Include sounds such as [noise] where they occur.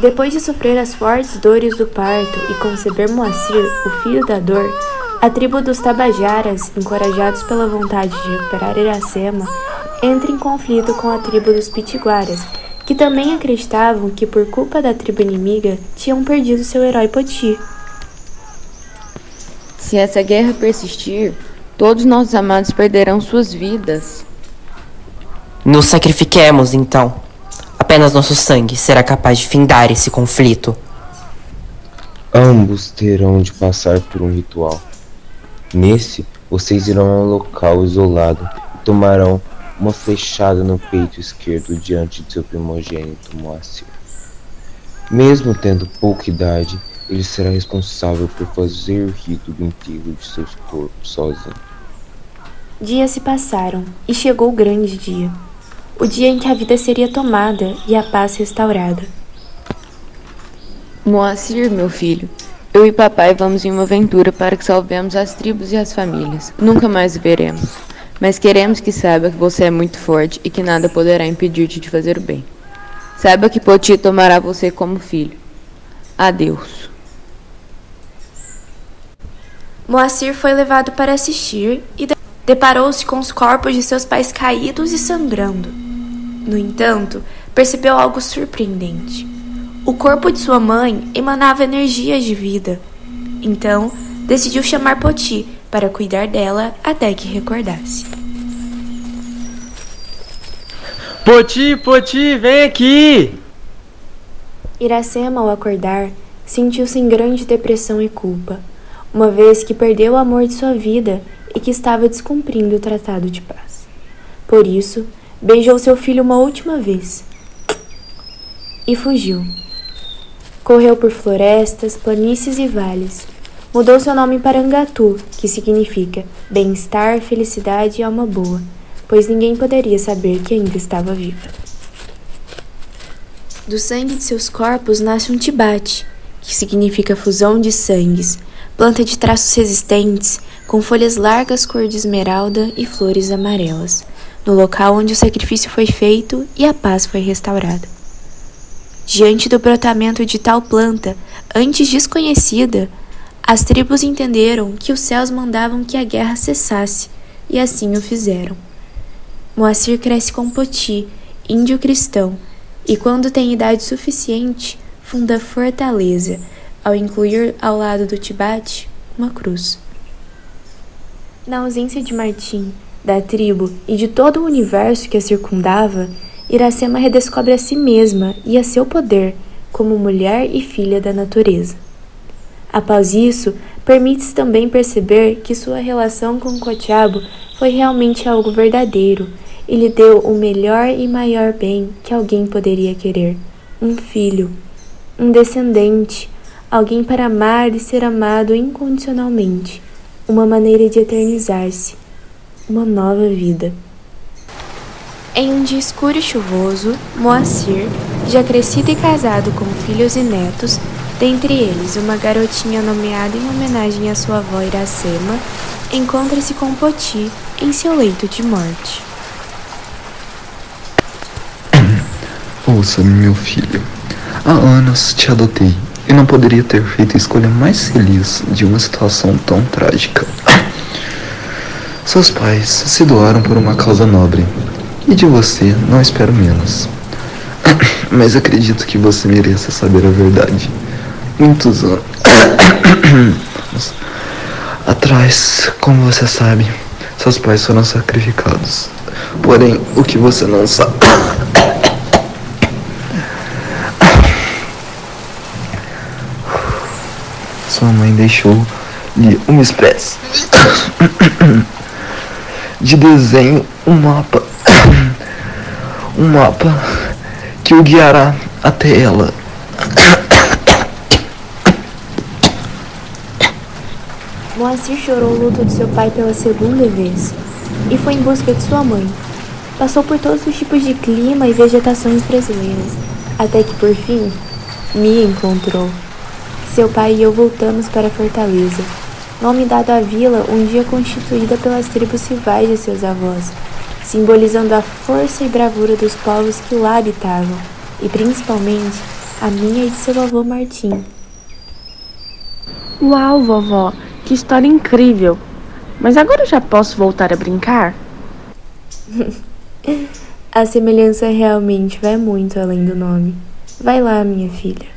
Depois de sofrer as fortes dores do parto e conceber Moacir, o filho da dor, a tribo dos Tabajaras, encorajados pela vontade de recuperar Iracema, entra em conflito com a tribo dos Pitiguaras, que também acreditavam que por culpa da tribo inimiga tinham perdido seu herói Poti. Se essa guerra persistir, todos nossos amados perderão suas vidas. Nos sacrifiquemos, então. Apenas nosso sangue será capaz de findar esse conflito. Ambos terão de passar por um ritual. Nesse, vocês irão a um local isolado e tomarão uma flechada no peito esquerdo diante de seu primogênito Moacir. Mesmo tendo pouca idade, ele será responsável por fazer o rito do enterro de seus corpos sozinho. Dias se passaram e chegou o grande dia. O dia em que a vida seria tomada e a paz restaurada. Moacir, meu filho, eu e papai vamos em uma aventura para que salvemos as tribos e as famílias. Nunca mais veremos. Mas queremos que saiba que você é muito forte e que nada poderá impedir-te de fazer o bem. Saiba que Poti tomará você como filho. Adeus. Moacir foi levado para assistir e deparou-se com os corpos de seus pais caídos e sangrando. No entanto, percebeu algo surpreendente. O corpo de sua mãe emanava energias de vida. Então, decidiu chamar Poti para cuidar dela até que recordasse. Poti, Poti, vem aqui! Iracema, ao acordar, sentiu-se em grande depressão e culpa, uma vez que perdeu o amor de sua vida e que estava descumprindo o tratado de paz. Por isso, beijou seu filho uma última vez e fugiu. Correu por florestas, planícies e vales. Mudou seu nome para Angatu, que significa bem-estar, felicidade e alma boa, pois ninguém poderia saber que ainda estava viva. Do sangue de seus corpos nasce um tibate, que significa fusão de sangues, planta de traços resistentes, com folhas largas cor de esmeralda e flores amarelas, no local onde o sacrifício foi feito e a paz foi restaurada. Diante do brotamento de tal planta, antes desconhecida, as tribos entenderam que os céus mandavam que a guerra cessasse, e assim o fizeram. Moacir cresce com Poti, índio cristão, e quando tem idade suficiente, funda Fortaleza, ao incluir ao lado do Tibate uma cruz. Na ausência de Martim, da tribo e de todo o universo que a circundava, Iracema redescobre a si mesma e a seu poder como mulher e filha da natureza. Após isso, permite-se também perceber que sua relação com Cotiabo foi realmente algo verdadeiro e lhe deu o melhor e maior bem que alguém poderia querer: um filho, um descendente, alguém para amar e ser amado incondicionalmente, uma maneira de eternizar-se, uma nova vida. Em um dia escuro e chuvoso, Moacir, já crescido e casado com filhos e netos, dentre eles uma garotinha nomeada em homenagem à sua avó Iracema, encontra-se com Poti em seu leito de morte. [coughs] Ouça-me, meu filho. Há anos te adotei e não poderia ter feito a escolha mais feliz de uma situação tão trágica. [coughs] Seus pais se doaram por uma causa nobre e de você não espero menos. [coughs] Mas acredito que você mereça saber a verdade. Muitos anos [coughs] atrás, como você sabe, seus pais foram sacrificados. Porém, o que você não sabe. [coughs] Sua mãe deixou-lhe uma espécie de desenho, um mapa [coughs] um mapa que o guiará até ela. [coughs] Moacir chorou o luto de seu pai pela segunda vez e foi em busca de sua mãe. Passou por todos os tipos de clima e vegetações brasileiras, até que por fim me encontrou. Seu pai e eu voltamos para Fortaleza, nome dado à vila um dia constituída pelas tribos rivais de seus avós simbolizando a força e bravura dos povos que lá habitavam e principalmente a minha e de seu avô Martim. Uau, vovó, que história incrível! Mas agora eu já posso voltar a brincar? [laughs] a semelhança realmente vai muito além do nome. Vai lá, minha filha.